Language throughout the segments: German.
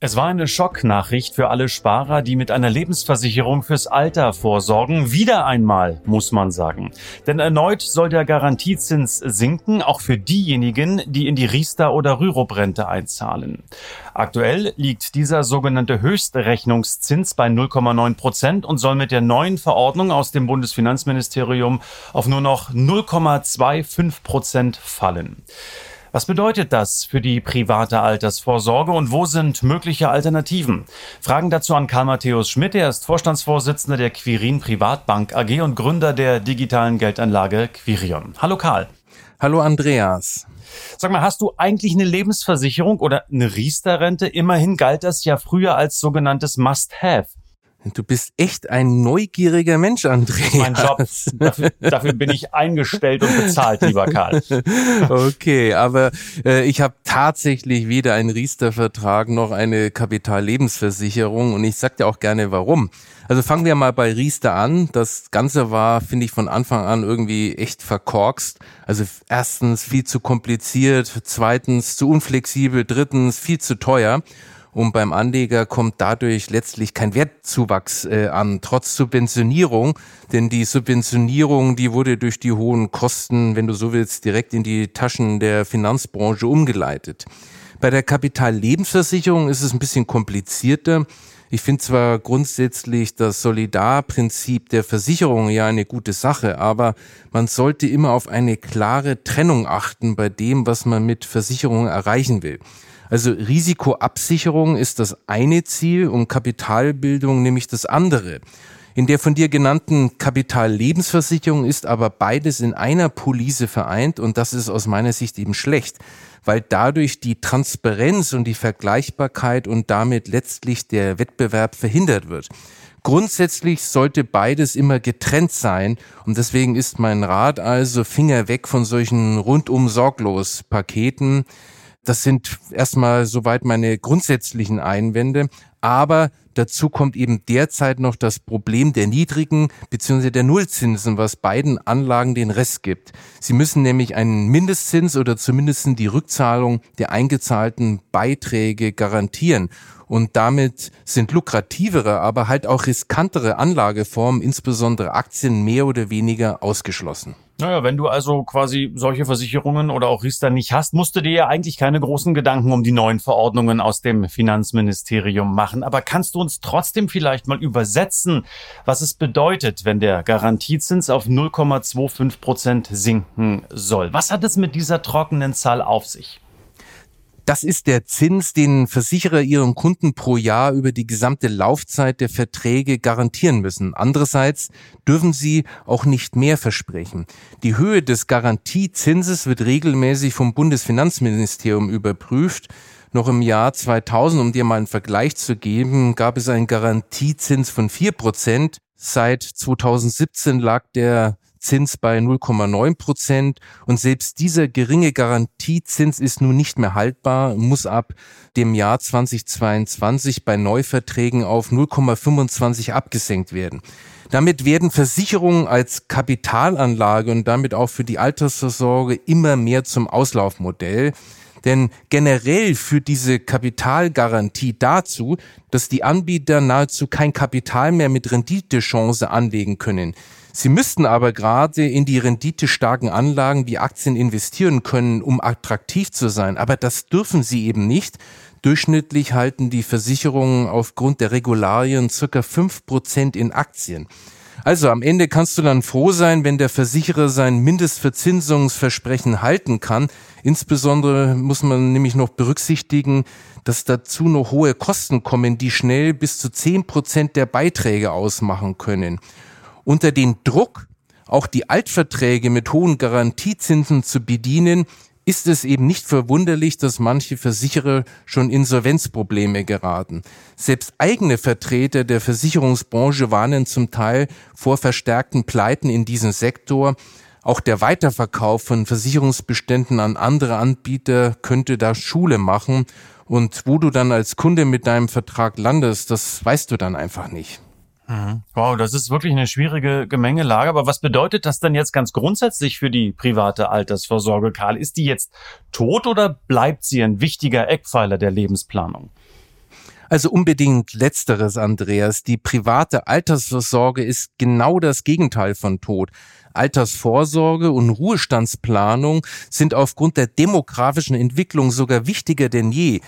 Es war eine Schocknachricht für alle Sparer, die mit einer Lebensversicherung fürs Alter vorsorgen. Wieder einmal, muss man sagen. Denn erneut soll der Garantiezins sinken, auch für diejenigen, die in die Riester- oder Rürup-Rente einzahlen. Aktuell liegt dieser sogenannte Höchstrechnungszins bei 0,9 Prozent und soll mit der neuen Verordnung aus dem Bundesfinanzministerium auf nur noch 0,25 Prozent fallen. Was bedeutet das für die private Altersvorsorge und wo sind mögliche Alternativen? Fragen dazu an Karl Matthäus Schmidt. Er ist Vorstandsvorsitzender der Quirin Privatbank AG und Gründer der digitalen Geldanlage Quirion. Hallo Karl. Hallo Andreas. Sag mal, hast du eigentlich eine Lebensversicherung oder eine Riester-Rente? Immerhin galt das ja früher als sogenanntes Must-Have. Du bist echt ein neugieriger Mensch, Andreas. Mein Job. Dafür, dafür bin ich eingestellt und bezahlt, lieber Karl. Okay, aber äh, ich habe tatsächlich weder einen Riester-Vertrag noch eine Kapitallebensversicherung und ich sag dir auch gerne warum. Also fangen wir mal bei Riester an. Das Ganze war, finde ich, von Anfang an irgendwie echt verkorkst. Also erstens viel zu kompliziert, zweitens zu unflexibel, drittens viel zu teuer und beim Anleger kommt dadurch letztlich kein Wertzuwachs äh, an, trotz Subventionierung, denn die Subventionierung, die wurde durch die hohen Kosten, wenn du so willst, direkt in die Taschen der Finanzbranche umgeleitet. Bei der Kapitallebensversicherung ist es ein bisschen komplizierter. Ich finde zwar grundsätzlich das Solidarprinzip der Versicherung ja eine gute Sache, aber man sollte immer auf eine klare Trennung achten bei dem, was man mit Versicherungen erreichen will. Also Risikoabsicherung ist das eine Ziel und Kapitalbildung nämlich das andere. In der von dir genannten Kapitallebensversicherung ist aber beides in einer Police vereint und das ist aus meiner Sicht eben schlecht, weil dadurch die Transparenz und die Vergleichbarkeit und damit letztlich der Wettbewerb verhindert wird. Grundsätzlich sollte beides immer getrennt sein und deswegen ist mein Rat also Finger weg von solchen rundum sorglos Paketen. Das sind erstmal soweit meine grundsätzlichen Einwände. Aber dazu kommt eben derzeit noch das Problem der niedrigen bzw. der Nullzinsen, was beiden Anlagen den Rest gibt. Sie müssen nämlich einen Mindestzins oder zumindest die Rückzahlung der eingezahlten Beiträge garantieren. Und damit sind lukrativere, aber halt auch riskantere Anlageformen, insbesondere Aktien, mehr oder weniger ausgeschlossen. Naja, wenn du also quasi solche Versicherungen oder auch Riester nicht hast, musst du dir ja eigentlich keine großen Gedanken um die neuen Verordnungen aus dem Finanzministerium machen. Aber kannst du uns trotzdem vielleicht mal übersetzen, was es bedeutet, wenn der Garantiezins auf 0,25 Prozent sinken soll? Was hat es mit dieser trockenen Zahl auf sich? Das ist der Zins, den Versicherer ihren Kunden pro Jahr über die gesamte Laufzeit der Verträge garantieren müssen. Andererseits dürfen sie auch nicht mehr versprechen. Die Höhe des Garantiezinses wird regelmäßig vom Bundesfinanzministerium überprüft. Noch im Jahr 2000, um dir mal einen Vergleich zu geben, gab es einen Garantiezins von vier Prozent. Seit 2017 lag der Zins bei 0,9 Prozent und selbst dieser geringe Garantiezins ist nun nicht mehr haltbar, muss ab dem Jahr 2022 bei Neuverträgen auf 0,25 abgesenkt werden. Damit werden Versicherungen als Kapitalanlage und damit auch für die Altersvorsorge immer mehr zum Auslaufmodell. Denn generell führt diese Kapitalgarantie dazu, dass die Anbieter nahezu kein Kapital mehr mit Renditechance anlegen können. Sie müssten aber gerade in die renditestarken Anlagen wie Aktien investieren können, um attraktiv zu sein. Aber das dürfen sie eben nicht. Durchschnittlich halten die Versicherungen aufgrund der Regularien circa fünf Prozent in Aktien. Also am Ende kannst du dann froh sein, wenn der Versicherer sein Mindestverzinsungsversprechen halten kann. Insbesondere muss man nämlich noch berücksichtigen, dass dazu noch hohe Kosten kommen, die schnell bis zu zehn Prozent der Beiträge ausmachen können. Unter den Druck, auch die Altverträge mit hohen Garantiezinsen zu bedienen, ist es eben nicht verwunderlich, dass manche Versicherer schon Insolvenzprobleme geraten. Selbst eigene Vertreter der Versicherungsbranche warnen zum Teil vor verstärkten Pleiten in diesem Sektor. Auch der Weiterverkauf von Versicherungsbeständen an andere Anbieter könnte da Schule machen. Und wo du dann als Kunde mit deinem Vertrag landest, das weißt du dann einfach nicht. Mhm. Wow, das ist wirklich eine schwierige Gemengelage. Aber was bedeutet das denn jetzt ganz grundsätzlich für die private Altersvorsorge, Karl? Ist die jetzt tot oder bleibt sie ein wichtiger Eckpfeiler der Lebensplanung? Also unbedingt letzteres, Andreas. Die private Altersvorsorge ist genau das Gegenteil von Tod. Altersvorsorge und Ruhestandsplanung sind aufgrund der demografischen Entwicklung sogar wichtiger denn je.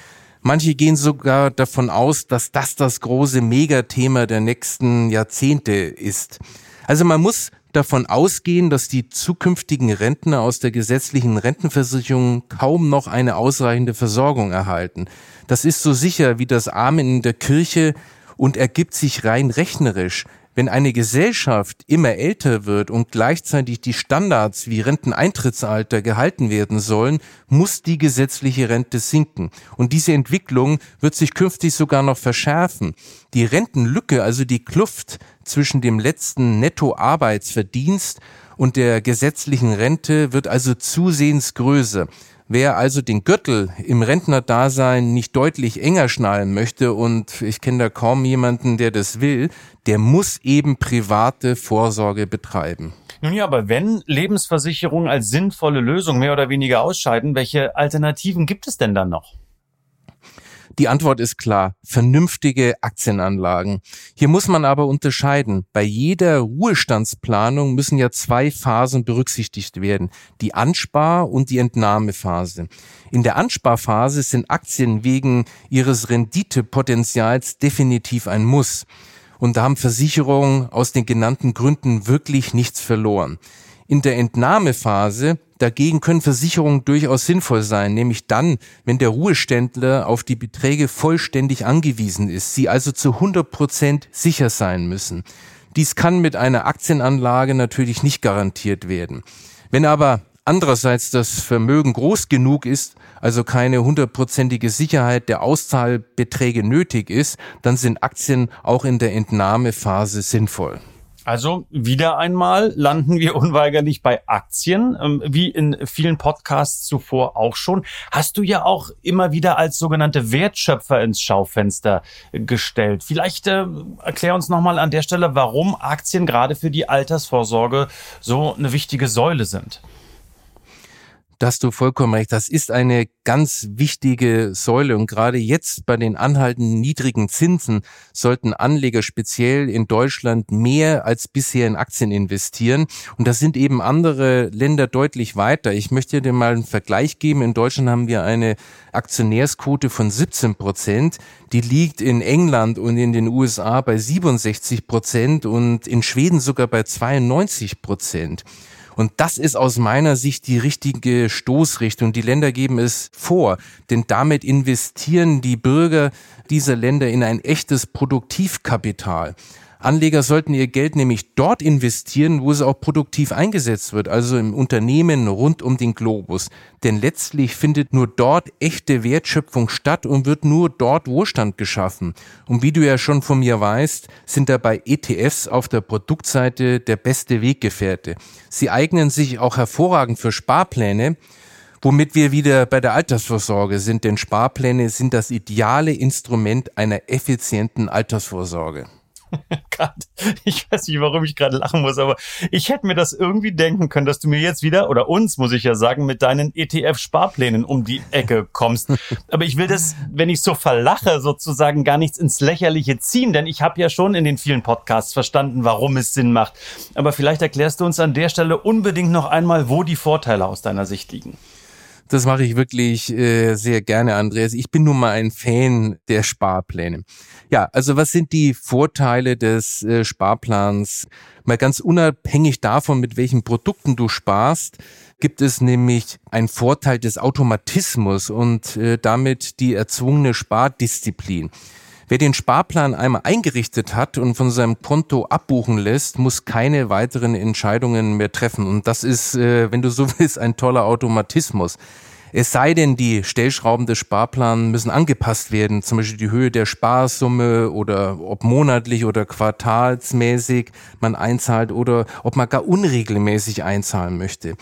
Manche gehen sogar davon aus, dass das das große Megathema der nächsten Jahrzehnte ist. Also man muss davon ausgehen, dass die zukünftigen Rentner aus der gesetzlichen Rentenversicherung kaum noch eine ausreichende Versorgung erhalten. Das ist so sicher wie das Amen in der Kirche und ergibt sich rein rechnerisch. Wenn eine Gesellschaft immer älter wird und gleichzeitig die Standards wie Renteneintrittsalter gehalten werden sollen, muss die gesetzliche Rente sinken. Und diese Entwicklung wird sich künftig sogar noch verschärfen. Die Rentenlücke, also die Kluft zwischen dem letzten Nettoarbeitsverdienst und der gesetzlichen Rente wird also zusehends größer. Wer also den Gürtel im Rentnerdasein nicht deutlich enger schnallen möchte, und ich kenne da kaum jemanden, der das will, der muss eben private Vorsorge betreiben. Nun ja, aber wenn Lebensversicherungen als sinnvolle Lösung mehr oder weniger ausscheiden, welche Alternativen gibt es denn dann noch? Die Antwort ist klar, vernünftige Aktienanlagen. Hier muss man aber unterscheiden. Bei jeder Ruhestandsplanung müssen ja zwei Phasen berücksichtigt werden. Die Anspar- und die Entnahmephase. In der Ansparphase sind Aktien wegen ihres Renditepotenzials definitiv ein Muss. Und da haben Versicherungen aus den genannten Gründen wirklich nichts verloren. In der Entnahmephase Dagegen können Versicherungen durchaus sinnvoll sein, nämlich dann, wenn der Ruheständler auf die Beträge vollständig angewiesen ist, sie also zu 100 Prozent sicher sein müssen. Dies kann mit einer Aktienanlage natürlich nicht garantiert werden. Wenn aber andererseits das Vermögen groß genug ist, also keine hundertprozentige Sicherheit der Auszahlbeträge nötig ist, dann sind Aktien auch in der Entnahmephase sinnvoll. Also wieder einmal landen wir unweigerlich bei Aktien, ähm, wie in vielen Podcasts zuvor auch schon. Hast du ja auch immer wieder als sogenannte Wertschöpfer ins Schaufenster gestellt. Vielleicht äh, erklär uns nochmal an der Stelle, warum Aktien gerade für die Altersvorsorge so eine wichtige Säule sind. Da hast du vollkommen recht. Das ist eine ganz wichtige Säule. Und gerade jetzt bei den anhaltenden niedrigen Zinsen sollten Anleger speziell in Deutschland mehr als bisher in Aktien investieren. Und da sind eben andere Länder deutlich weiter. Ich möchte dir mal einen Vergleich geben. In Deutschland haben wir eine Aktionärsquote von 17 Prozent. Die liegt in England und in den USA bei 67 Prozent und in Schweden sogar bei 92 Prozent. Und das ist aus meiner Sicht die richtige Stoßrichtung. Die Länder geben es vor, denn damit investieren die Bürger dieser Länder in ein echtes Produktivkapital. Anleger sollten ihr Geld nämlich dort investieren, wo es auch produktiv eingesetzt wird, also im Unternehmen rund um den Globus. Denn letztlich findet nur dort echte Wertschöpfung statt und wird nur dort Wohlstand geschaffen. Und wie du ja schon von mir weißt, sind dabei ETFs auf der Produktseite der beste Weggefährte. Sie eignen sich auch hervorragend für Sparpläne, womit wir wieder bei der Altersvorsorge sind, denn Sparpläne sind das ideale Instrument einer effizienten Altersvorsorge. ich weiß nicht, warum ich gerade lachen muss, aber ich hätte mir das irgendwie denken können, dass du mir jetzt wieder, oder uns, muss ich ja sagen, mit deinen ETF-Sparplänen um die Ecke kommst. Aber ich will das, wenn ich so verlache, sozusagen gar nichts ins Lächerliche ziehen, denn ich habe ja schon in den vielen Podcasts verstanden, warum es Sinn macht. Aber vielleicht erklärst du uns an der Stelle unbedingt noch einmal, wo die Vorteile aus deiner Sicht liegen. Das mache ich wirklich äh, sehr gerne, Andreas. Ich bin nun mal ein Fan der Sparpläne. Ja, also was sind die Vorteile des äh, Sparplans? Mal ganz unabhängig davon, mit welchen Produkten du sparst, gibt es nämlich einen Vorteil des Automatismus und äh, damit die erzwungene Spardisziplin. Wer den Sparplan einmal eingerichtet hat und von seinem Konto abbuchen lässt, muss keine weiteren Entscheidungen mehr treffen. Und das ist, äh, wenn du so willst, ein toller Automatismus. Es sei denn, die Stellschrauben des Sparplans müssen angepasst werden, zum Beispiel die Höhe der Sparsumme oder ob monatlich oder quartalsmäßig man einzahlt oder ob man gar unregelmäßig einzahlen möchte.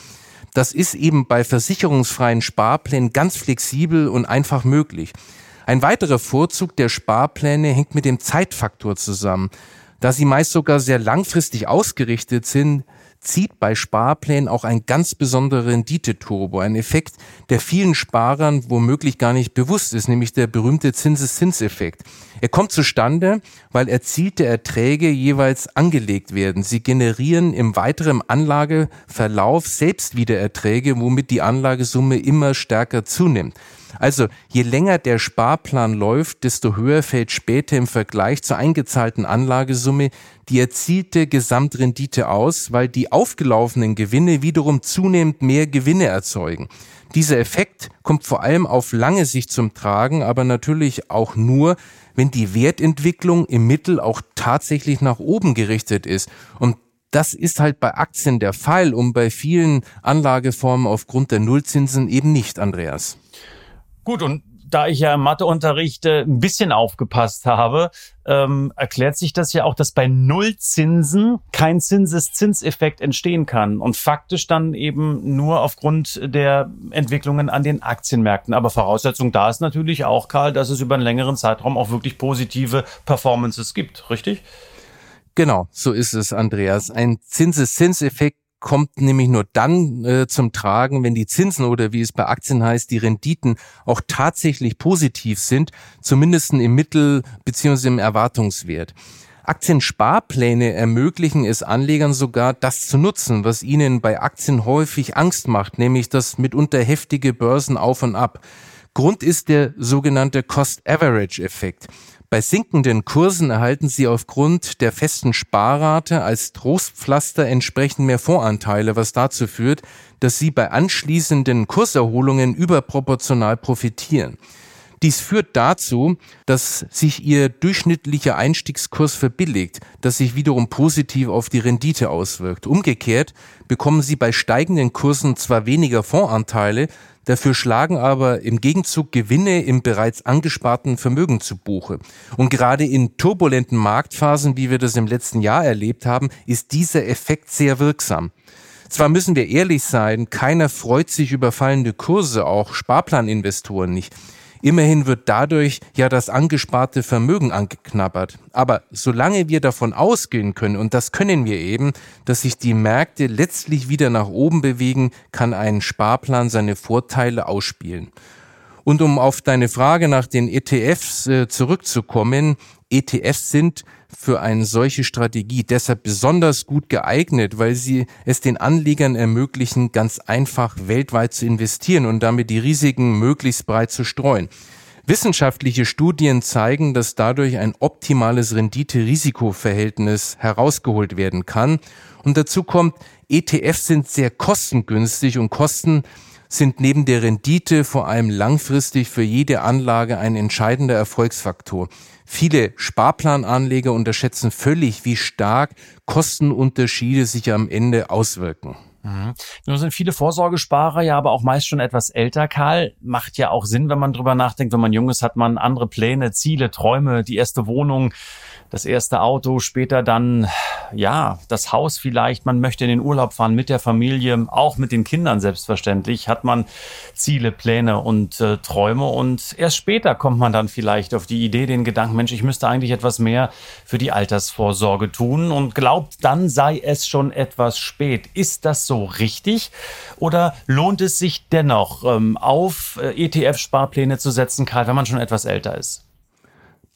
Das ist eben bei versicherungsfreien Sparplänen ganz flexibel und einfach möglich. Ein weiterer Vorzug der Sparpläne hängt mit dem Zeitfaktor zusammen. Da sie meist sogar sehr langfristig ausgerichtet sind, zieht bei Sparplänen auch ein ganz besonderer Renditeturbo, ein Effekt, der vielen Sparern womöglich gar nicht bewusst ist, nämlich der berühmte Zinseszinseffekt. Er kommt zustande, weil erzielte Erträge jeweils angelegt werden. Sie generieren im weiteren Anlageverlauf selbst wieder Erträge, womit die Anlagesumme immer stärker zunimmt. Also je länger der Sparplan läuft, desto höher fällt später im Vergleich zur eingezahlten Anlagesumme die erzielte Gesamtrendite aus, weil die aufgelaufenen Gewinne wiederum zunehmend mehr Gewinne erzeugen. Dieser Effekt kommt vor allem auf lange Sicht zum Tragen, aber natürlich auch nur, wenn die Wertentwicklung im Mittel auch tatsächlich nach oben gerichtet ist. Und das ist halt bei Aktien der Fall und bei vielen Anlageformen aufgrund der Nullzinsen eben nicht, Andreas. Gut, und da ich ja im Matheunterricht äh, ein bisschen aufgepasst habe, ähm, erklärt sich das ja auch, dass bei Nullzinsen kein Zinseszinseffekt entstehen kann und faktisch dann eben nur aufgrund der Entwicklungen an den Aktienmärkten. Aber Voraussetzung da ist natürlich auch, Karl, dass es über einen längeren Zeitraum auch wirklich positive Performances gibt, richtig? Genau, so ist es, Andreas. Ein Zinseszinseffekt kommt nämlich nur dann äh, zum Tragen, wenn die Zinsen oder wie es bei Aktien heißt, die Renditen auch tatsächlich positiv sind, zumindest im Mittel- bzw. im Erwartungswert. Aktiensparpläne ermöglichen es Anlegern sogar, das zu nutzen, was ihnen bei Aktien häufig Angst macht, nämlich das mitunter heftige Börsen auf und ab. Grund ist der sogenannte Cost-Average-Effekt. Bei sinkenden Kursen erhalten Sie aufgrund der festen Sparrate als Trostpflaster entsprechend mehr Voranteile, was dazu führt, dass Sie bei anschließenden Kurserholungen überproportional profitieren. Dies führt dazu, dass sich Ihr durchschnittlicher Einstiegskurs verbilligt, das sich wiederum positiv auf die Rendite auswirkt. Umgekehrt bekommen Sie bei steigenden Kursen zwar weniger Fondsanteile, Dafür schlagen aber im Gegenzug Gewinne im bereits angesparten Vermögen zu Buche. Und gerade in turbulenten Marktphasen, wie wir das im letzten Jahr erlebt haben, ist dieser Effekt sehr wirksam. Zwar müssen wir ehrlich sein, keiner freut sich über fallende Kurse, auch Sparplaninvestoren nicht. Immerhin wird dadurch ja das angesparte Vermögen angeknabbert. Aber solange wir davon ausgehen können, und das können wir eben, dass sich die Märkte letztlich wieder nach oben bewegen, kann ein Sparplan seine Vorteile ausspielen. Und um auf deine Frage nach den ETFs äh, zurückzukommen, ETFs sind für eine solche Strategie deshalb besonders gut geeignet, weil sie es den Anlegern ermöglichen, ganz einfach weltweit zu investieren und damit die Risiken möglichst breit zu streuen. Wissenschaftliche Studien zeigen, dass dadurch ein optimales Rendite-Risiko-Verhältnis herausgeholt werden kann. Und dazu kommt, ETFs sind sehr kostengünstig und Kosten sind neben der Rendite vor allem langfristig für jede Anlage ein entscheidender Erfolgsfaktor. Viele Sparplananleger unterschätzen völlig, wie stark Kostenunterschiede sich am Ende auswirken. Mhm. Nun sind viele Vorsorgesparer ja aber auch meist schon etwas älter, Karl. Macht ja auch Sinn, wenn man drüber nachdenkt. Wenn man jung ist, hat man andere Pläne, Ziele, Träume, die erste Wohnung das erste Auto, später dann, ja, das Haus vielleicht. Man möchte in den Urlaub fahren mit der Familie, auch mit den Kindern selbstverständlich. Hat man Ziele, Pläne und äh, Träume. Und erst später kommt man dann vielleicht auf die Idee, den Gedanken, Mensch, ich müsste eigentlich etwas mehr für die Altersvorsorge tun und glaubt, dann sei es schon etwas spät. Ist das so richtig? Oder lohnt es sich dennoch, ähm, auf äh, ETF-Sparpläne zu setzen, Karl, wenn man schon etwas älter ist?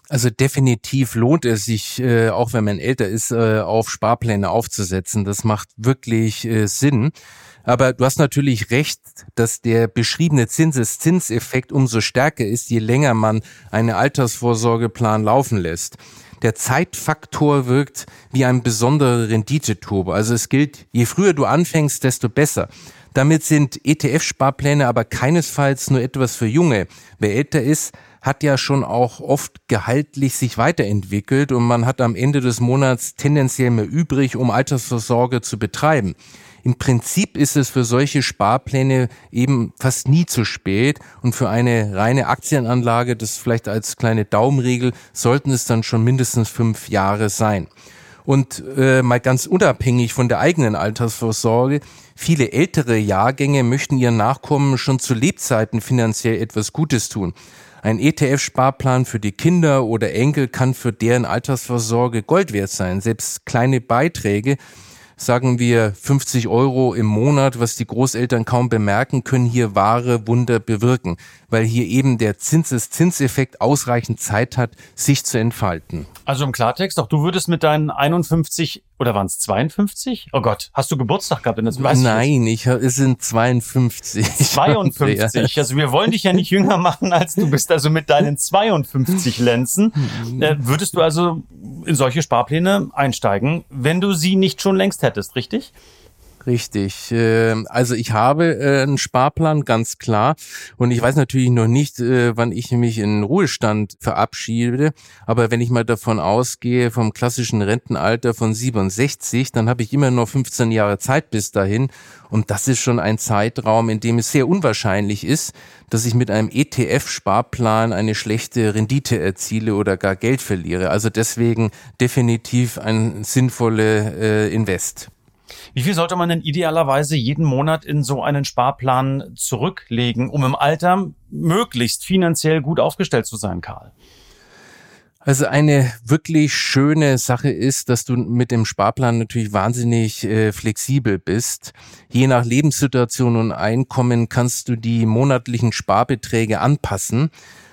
Also definitiv lohnt es sich, äh, auch wenn man älter ist, äh, auf Sparpläne aufzusetzen. Das macht wirklich äh, Sinn. Aber du hast natürlich recht, dass der beschriebene Zinseszinseffekt umso stärker ist, je länger man eine Altersvorsorgeplan laufen lässt. Der Zeitfaktor wirkt wie ein besonderer Renditeturbo. Also es gilt, je früher du anfängst, desto besser. Damit sind ETF-Sparpläne aber keinesfalls nur etwas für Junge. Wer älter ist, hat ja schon auch oft gehaltlich sich weiterentwickelt und man hat am Ende des Monats tendenziell mehr übrig, um Altersvorsorge zu betreiben. Im Prinzip ist es für solche Sparpläne eben fast nie zu spät und für eine reine Aktienanlage, das vielleicht als kleine Daumenregel, sollten es dann schon mindestens fünf Jahre sein. Und äh, mal ganz unabhängig von der eigenen Altersvorsorge, viele ältere Jahrgänge möchten ihren Nachkommen schon zu Lebzeiten finanziell etwas Gutes tun. Ein ETF-Sparplan für die Kinder oder Enkel kann für deren Altersvorsorge Gold wert sein. Selbst kleine Beiträge sagen wir 50 Euro im Monat, was die Großeltern kaum bemerken, können hier wahre Wunder bewirken, weil hier eben der Zinseszinseffekt ausreichend Zeit hat, sich zu entfalten. Also im Klartext, auch du würdest mit deinen 51 oder waren es 52? Oh Gott, hast du Geburtstag gehabt? In das, Nein, ich, es sind 52. 52. Also wir wollen dich ja nicht jünger machen, als du bist. Also mit deinen 52 Lenzen äh, würdest du also in solche Sparpläne einsteigen, wenn du sie nicht schon längst hättest, richtig? Richtig. Ähm, also ich habe äh, einen Sparplan, ganz klar. Und ich weiß natürlich noch nicht, äh, wann ich mich in Ruhestand verabschiede. Aber wenn ich mal davon ausgehe, vom klassischen Rentenalter von 67, dann habe ich immer noch 15 Jahre Zeit bis dahin. Und das ist schon ein Zeitraum, in dem es sehr unwahrscheinlich ist, dass ich mit einem ETF-Sparplan eine schlechte Rendite erziele oder gar Geld verliere. Also deswegen definitiv ein sinnvolle äh, Invest. Wie viel sollte man denn idealerweise jeden Monat in so einen Sparplan zurücklegen, um im Alter möglichst finanziell gut aufgestellt zu sein, Karl? Also eine wirklich schöne Sache ist, dass du mit dem Sparplan natürlich wahnsinnig äh, flexibel bist. Je nach Lebenssituation und Einkommen kannst du die monatlichen Sparbeträge anpassen.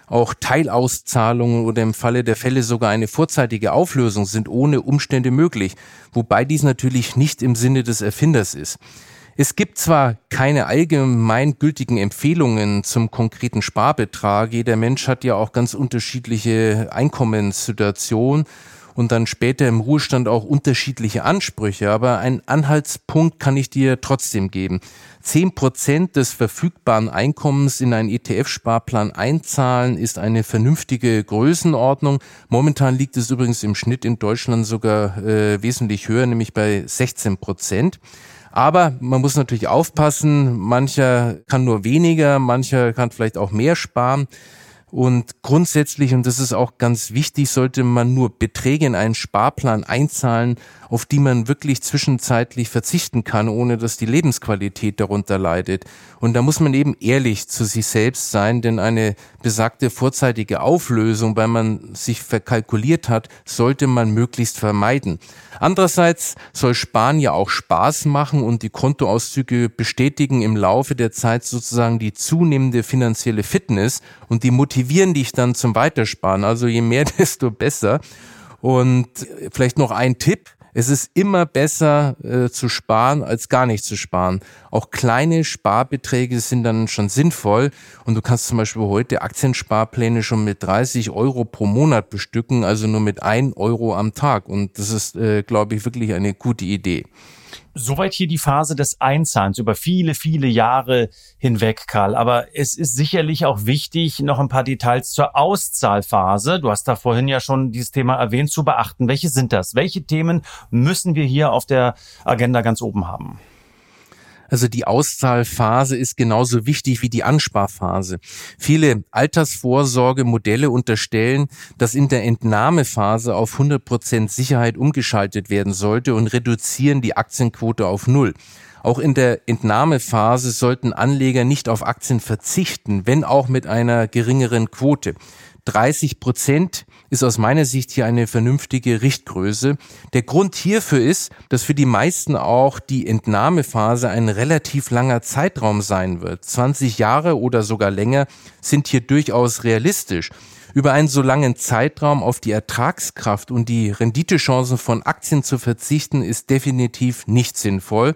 Auch Teilauszahlungen oder im Falle der Fälle sogar eine vorzeitige Auflösung sind ohne Umstände möglich, wobei dies natürlich nicht im Sinne des Erfinders ist. Es gibt zwar keine allgemeingültigen Empfehlungen zum konkreten Sparbetrag. Jeder Mensch hat ja auch ganz unterschiedliche Einkommenssituationen und dann später im Ruhestand auch unterschiedliche Ansprüche. Aber einen Anhaltspunkt kann ich dir trotzdem geben. Zehn Prozent des verfügbaren Einkommens in einen ETF-Sparplan einzahlen ist eine vernünftige Größenordnung. Momentan liegt es übrigens im Schnitt in Deutschland sogar äh, wesentlich höher, nämlich bei 16 Prozent. Aber man muss natürlich aufpassen, mancher kann nur weniger, mancher kann vielleicht auch mehr sparen. Und grundsätzlich, und das ist auch ganz wichtig, sollte man nur Beträge in einen Sparplan einzahlen, auf die man wirklich zwischenzeitlich verzichten kann, ohne dass die Lebensqualität darunter leidet. Und da muss man eben ehrlich zu sich selbst sein, denn eine besagte vorzeitige Auflösung, weil man sich verkalkuliert hat, sollte man möglichst vermeiden. Andererseits soll Sparen ja auch Spaß machen und die Kontoauszüge bestätigen im Laufe der Zeit sozusagen die zunehmende finanzielle Fitness und die motivieren dich dann zum Weitersparen. Also je mehr, desto besser. Und vielleicht noch ein Tipp. Es ist immer besser äh, zu sparen, als gar nicht zu sparen. Auch kleine Sparbeträge sind dann schon sinnvoll und du kannst zum Beispiel heute Aktiensparpläne schon mit 30 Euro pro Monat bestücken, also nur mit 1 Euro am Tag. Und das ist, äh, glaube ich, wirklich eine gute Idee. Soweit hier die Phase des Einzahlens über viele, viele Jahre hinweg, Karl. Aber es ist sicherlich auch wichtig, noch ein paar Details zur Auszahlphase. Du hast da vorhin ja schon dieses Thema erwähnt, zu beachten. Welche sind das? Welche Themen müssen wir hier auf der Agenda ganz oben haben? Also die Auszahlphase ist genauso wichtig wie die Ansparphase. Viele Altersvorsorgemodelle unterstellen, dass in der Entnahmephase auf 100 Prozent Sicherheit umgeschaltet werden sollte und reduzieren die Aktienquote auf Null. Auch in der Entnahmephase sollten Anleger nicht auf Aktien verzichten, wenn auch mit einer geringeren Quote. 30 Prozent ist aus meiner Sicht hier eine vernünftige Richtgröße. Der Grund hierfür ist, dass für die meisten auch die Entnahmephase ein relativ langer Zeitraum sein wird. 20 Jahre oder sogar länger sind hier durchaus realistisch. Über einen so langen Zeitraum auf die Ertragskraft und die Renditechancen von Aktien zu verzichten, ist definitiv nicht sinnvoll.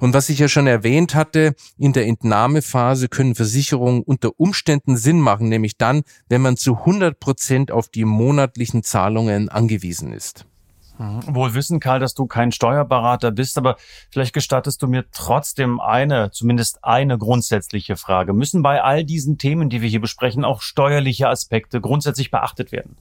Und was ich ja schon erwähnt hatte, in der Entnahmephase können Versicherungen unter Umständen Sinn machen, nämlich dann, wenn man zu 100 Prozent auf die monatlichen Zahlungen angewiesen ist. Mhm. Wohl wissen, Karl, dass du kein Steuerberater bist, aber vielleicht gestattest du mir trotzdem eine, zumindest eine grundsätzliche Frage. Müssen bei all diesen Themen, die wir hier besprechen, auch steuerliche Aspekte grundsätzlich beachtet werden?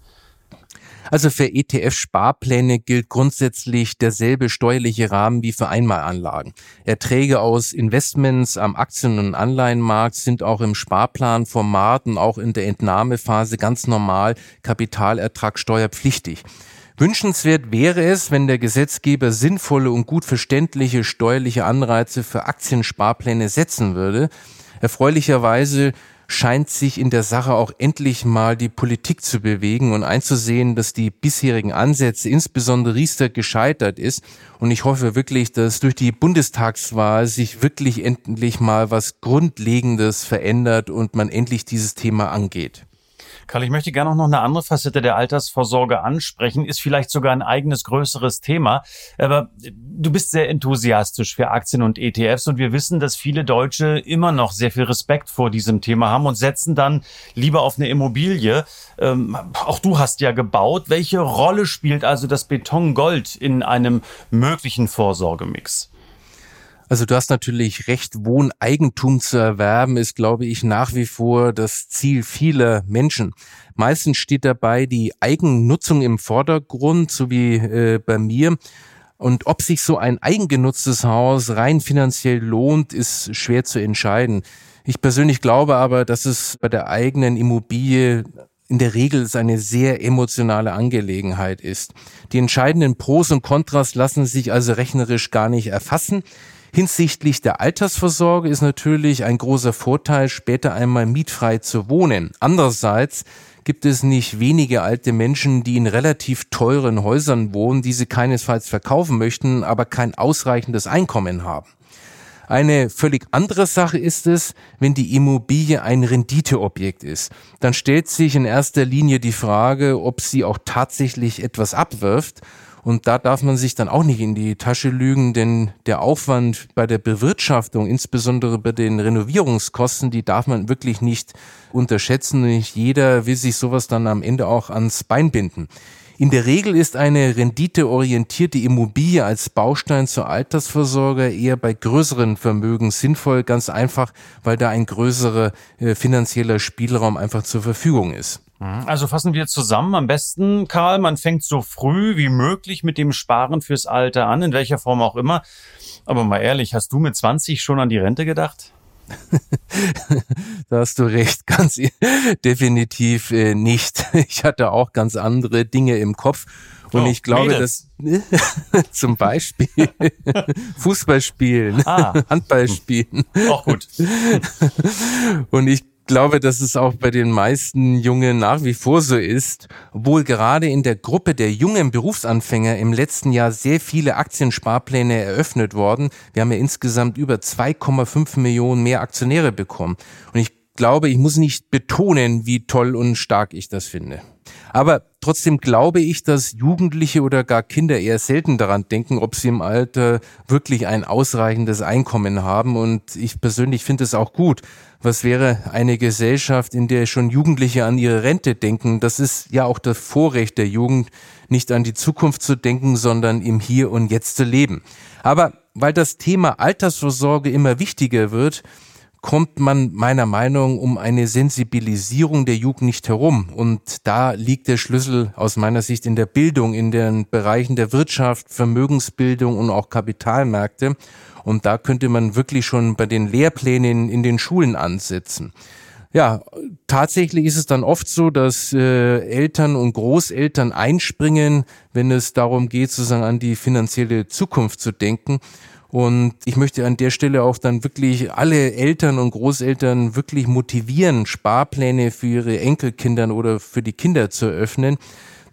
Also für ETF-Sparpläne gilt grundsätzlich derselbe steuerliche Rahmen wie für Einmalanlagen. Erträge aus Investments am Aktien- und Anleihenmarkt sind auch im Sparplanformat und auch in der Entnahmephase ganz normal kapitalertragssteuerpflichtig. Wünschenswert wäre es, wenn der Gesetzgeber sinnvolle und gut verständliche steuerliche Anreize für Aktiensparpläne setzen würde. Erfreulicherweise scheint sich in der Sache auch endlich mal die Politik zu bewegen und einzusehen, dass die bisherigen Ansätze, insbesondere Riester, gescheitert ist. Und ich hoffe wirklich, dass durch die Bundestagswahl sich wirklich endlich mal was Grundlegendes verändert und man endlich dieses Thema angeht. Karl, ich möchte gerne auch noch eine andere Facette der Altersvorsorge ansprechen, ist vielleicht sogar ein eigenes größeres Thema. Aber du bist sehr enthusiastisch für Aktien und ETFs und wir wissen, dass viele Deutsche immer noch sehr viel Respekt vor diesem Thema haben und setzen dann lieber auf eine Immobilie. Ähm, auch du hast ja gebaut. Welche Rolle spielt also das Betongold in einem möglichen Vorsorgemix? Also du hast natürlich recht, Wohneigentum zu erwerben ist, glaube ich, nach wie vor das Ziel vieler Menschen. Meistens steht dabei die Eigennutzung im Vordergrund, so wie äh, bei mir. Und ob sich so ein eigengenutztes Haus rein finanziell lohnt, ist schwer zu entscheiden. Ich persönlich glaube aber, dass es bei der eigenen Immobilie in der Regel eine sehr emotionale Angelegenheit ist. Die entscheidenden Pros und Kontras lassen sich also rechnerisch gar nicht erfassen. Hinsichtlich der Altersvorsorge ist natürlich ein großer Vorteil, später einmal mietfrei zu wohnen. Andererseits gibt es nicht wenige alte Menschen, die in relativ teuren Häusern wohnen, die sie keinesfalls verkaufen möchten, aber kein ausreichendes Einkommen haben. Eine völlig andere Sache ist es, wenn die Immobilie ein Renditeobjekt ist. Dann stellt sich in erster Linie die Frage, ob sie auch tatsächlich etwas abwirft und da darf man sich dann auch nicht in die Tasche lügen, denn der Aufwand bei der Bewirtschaftung, insbesondere bei den Renovierungskosten, die darf man wirklich nicht unterschätzen. Nicht jeder will sich sowas dann am Ende auch ans Bein binden. In der Regel ist eine renditeorientierte Immobilie als Baustein zur Altersvorsorge eher bei größeren Vermögen sinnvoll, ganz einfach, weil da ein größerer äh, finanzieller Spielraum einfach zur Verfügung ist. Mhm. Also fassen wir zusammen. Am besten, Karl, man fängt so früh wie möglich mit dem Sparen fürs Alter an, in welcher Form auch immer. Aber mal ehrlich, hast du mit 20 schon an die Rente gedacht? da hast du recht, ganz definitiv äh, nicht. Ich hatte auch ganz andere Dinge im Kopf. Und oh, ich glaube, dass zum Beispiel Fußball spielen, ah. Handball spielen. Auch gut. Und ich glaube, dass es auch bei den meisten Jungen nach wie vor so ist, obwohl gerade in der Gruppe der jungen Berufsanfänger im letzten Jahr sehr viele Aktiensparpläne eröffnet worden. Wir haben ja insgesamt über 2,5 Millionen mehr Aktionäre bekommen. Und ich glaube, ich muss nicht betonen, wie toll und stark ich das finde. Aber trotzdem glaube ich, dass Jugendliche oder gar Kinder eher selten daran denken, ob sie im Alter wirklich ein ausreichendes Einkommen haben. Und ich persönlich finde es auch gut. Was wäre eine Gesellschaft, in der schon Jugendliche an ihre Rente denken? Das ist ja auch das Vorrecht der Jugend, nicht an die Zukunft zu denken, sondern im Hier und Jetzt zu leben. Aber weil das Thema Altersvorsorge immer wichtiger wird, kommt man meiner Meinung um eine Sensibilisierung der Jugend nicht herum. Und da liegt der Schlüssel aus meiner Sicht in der Bildung, in den Bereichen der Wirtschaft, Vermögensbildung und auch Kapitalmärkte. Und da könnte man wirklich schon bei den Lehrplänen in den Schulen ansetzen. Ja, tatsächlich ist es dann oft so, dass äh, Eltern und Großeltern einspringen, wenn es darum geht, sozusagen an die finanzielle Zukunft zu denken. Und ich möchte an der Stelle auch dann wirklich alle Eltern und Großeltern wirklich motivieren, Sparpläne für ihre Enkelkinder oder für die Kinder zu eröffnen.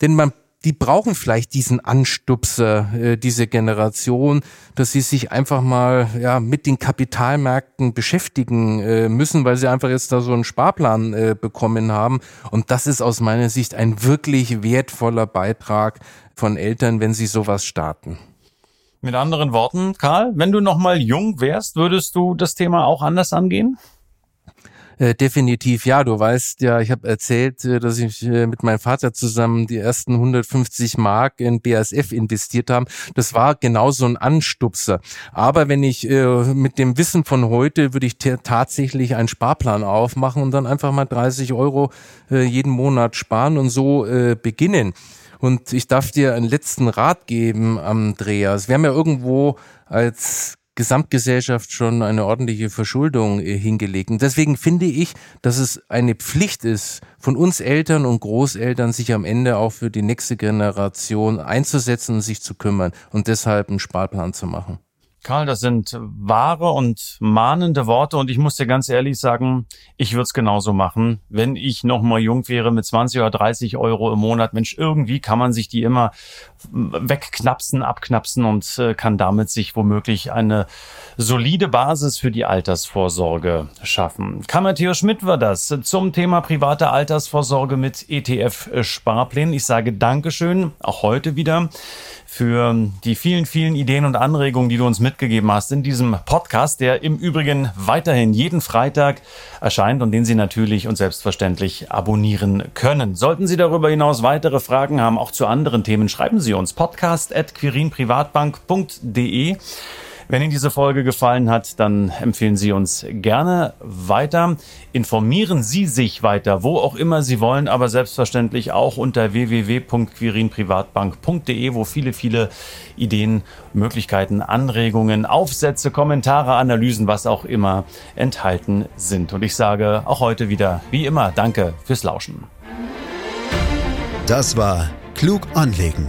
Denn man die brauchen vielleicht diesen Anstupser, äh, diese Generation, dass sie sich einfach mal ja mit den Kapitalmärkten beschäftigen äh, müssen, weil sie einfach jetzt da so einen Sparplan äh, bekommen haben. Und das ist aus meiner Sicht ein wirklich wertvoller Beitrag von Eltern, wenn sie sowas starten. Mit anderen Worten, Karl, wenn du noch mal jung wärst, würdest du das Thema auch anders angehen? Äh, definitiv ja. Du weißt ja, ich habe erzählt, äh, dass ich äh, mit meinem Vater zusammen die ersten 150 Mark in BASF investiert haben. Das war genau so ein Anstupser. Aber wenn ich äh, mit dem Wissen von heute würde ich tatsächlich einen Sparplan aufmachen und dann einfach mal 30 Euro äh, jeden Monat sparen und so äh, beginnen. Und ich darf dir einen letzten Rat geben, Andreas. Wir haben ja irgendwo als Gesamtgesellschaft schon eine ordentliche Verschuldung äh, hingelegt. Und deswegen finde ich, dass es eine Pflicht ist, von uns Eltern und Großeltern sich am Ende auch für die nächste Generation einzusetzen und sich zu kümmern und deshalb einen Sparplan zu machen. Karl, das sind wahre und mahnende Worte und ich muss dir ganz ehrlich sagen, ich würde es genauso machen, wenn ich noch mal jung wäre mit 20 oder 30 Euro im Monat. Mensch, irgendwie kann man sich die immer wegknapsen, abknapsen und äh, kann damit sich womöglich eine solide Basis für die Altersvorsorge schaffen. Karl Schmidt war das zum Thema private Altersvorsorge mit ETF-Sparplänen. Ich sage Dankeschön, auch heute wieder für die vielen, vielen Ideen und Anregungen, die du uns mitgegeben hast in diesem Podcast, der im Übrigen weiterhin jeden Freitag erscheint und den Sie natürlich und selbstverständlich abonnieren können. Sollten Sie darüber hinaus weitere Fragen haben, auch zu anderen Themen, schreiben Sie uns podcast.quirinprivatbank.de. Wenn Ihnen diese Folge gefallen hat, dann empfehlen Sie uns gerne weiter. Informieren Sie sich weiter, wo auch immer Sie wollen, aber selbstverständlich auch unter www.quirinprivatbank.de, wo viele, viele Ideen, Möglichkeiten, Anregungen, Aufsätze, Kommentare, Analysen, was auch immer enthalten sind. Und ich sage auch heute wieder, wie immer, danke fürs Lauschen. Das war Klug anlegen